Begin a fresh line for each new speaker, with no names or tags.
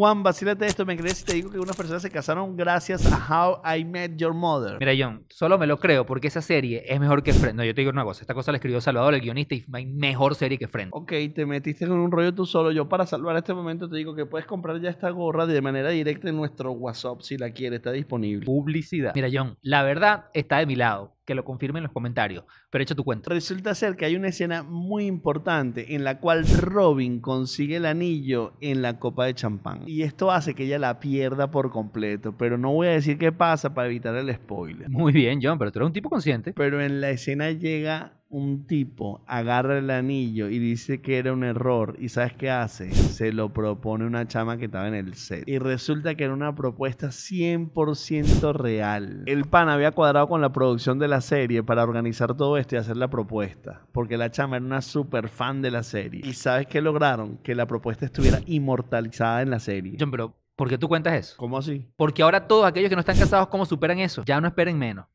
Juan, vacílate esto. Me crees si te digo que unas personas se casaron gracias a How I Met Your Mother.
Mira, John, solo me lo creo porque esa serie es mejor que Friends. No, yo te digo una cosa. Esta cosa la escribió Salvador, el guionista, y hay mejor serie que Friends.
Ok, te metiste con un rollo tú solo. Yo para salvar este momento te digo que puedes comprar ya esta gorra de manera directa en nuestro WhatsApp si la quieres. Está disponible.
Publicidad.
Mira, John, la verdad está de mi lado. Que lo confirme en los comentarios. Pero echa tu cuento.
Resulta ser que hay una escena muy importante en la cual Robin consigue el anillo en la copa de champán. Y esto hace que ella la pierda por completo. Pero no voy a decir qué pasa para evitar el spoiler.
Muy bien, John, pero tú eres un tipo consciente.
Pero en la escena llega un tipo, agarra el anillo y dice que era un error. ¿Y sabes qué hace? Se lo propone una chama que estaba en el set. Y resulta que era una propuesta 100% real. El pan había cuadrado con la producción de la serie para organizar todo esto y hacer la propuesta. Porque la chama era una super fan de la serie. ¿Y sabes qué lograron? Que la propuesta estuviera inmortalizada en la serie.
John, pero ¿por qué tú cuentas eso?
¿Cómo así?
Porque ahora todos aquellos que no están casados, ¿cómo superan eso? Ya no esperen menos.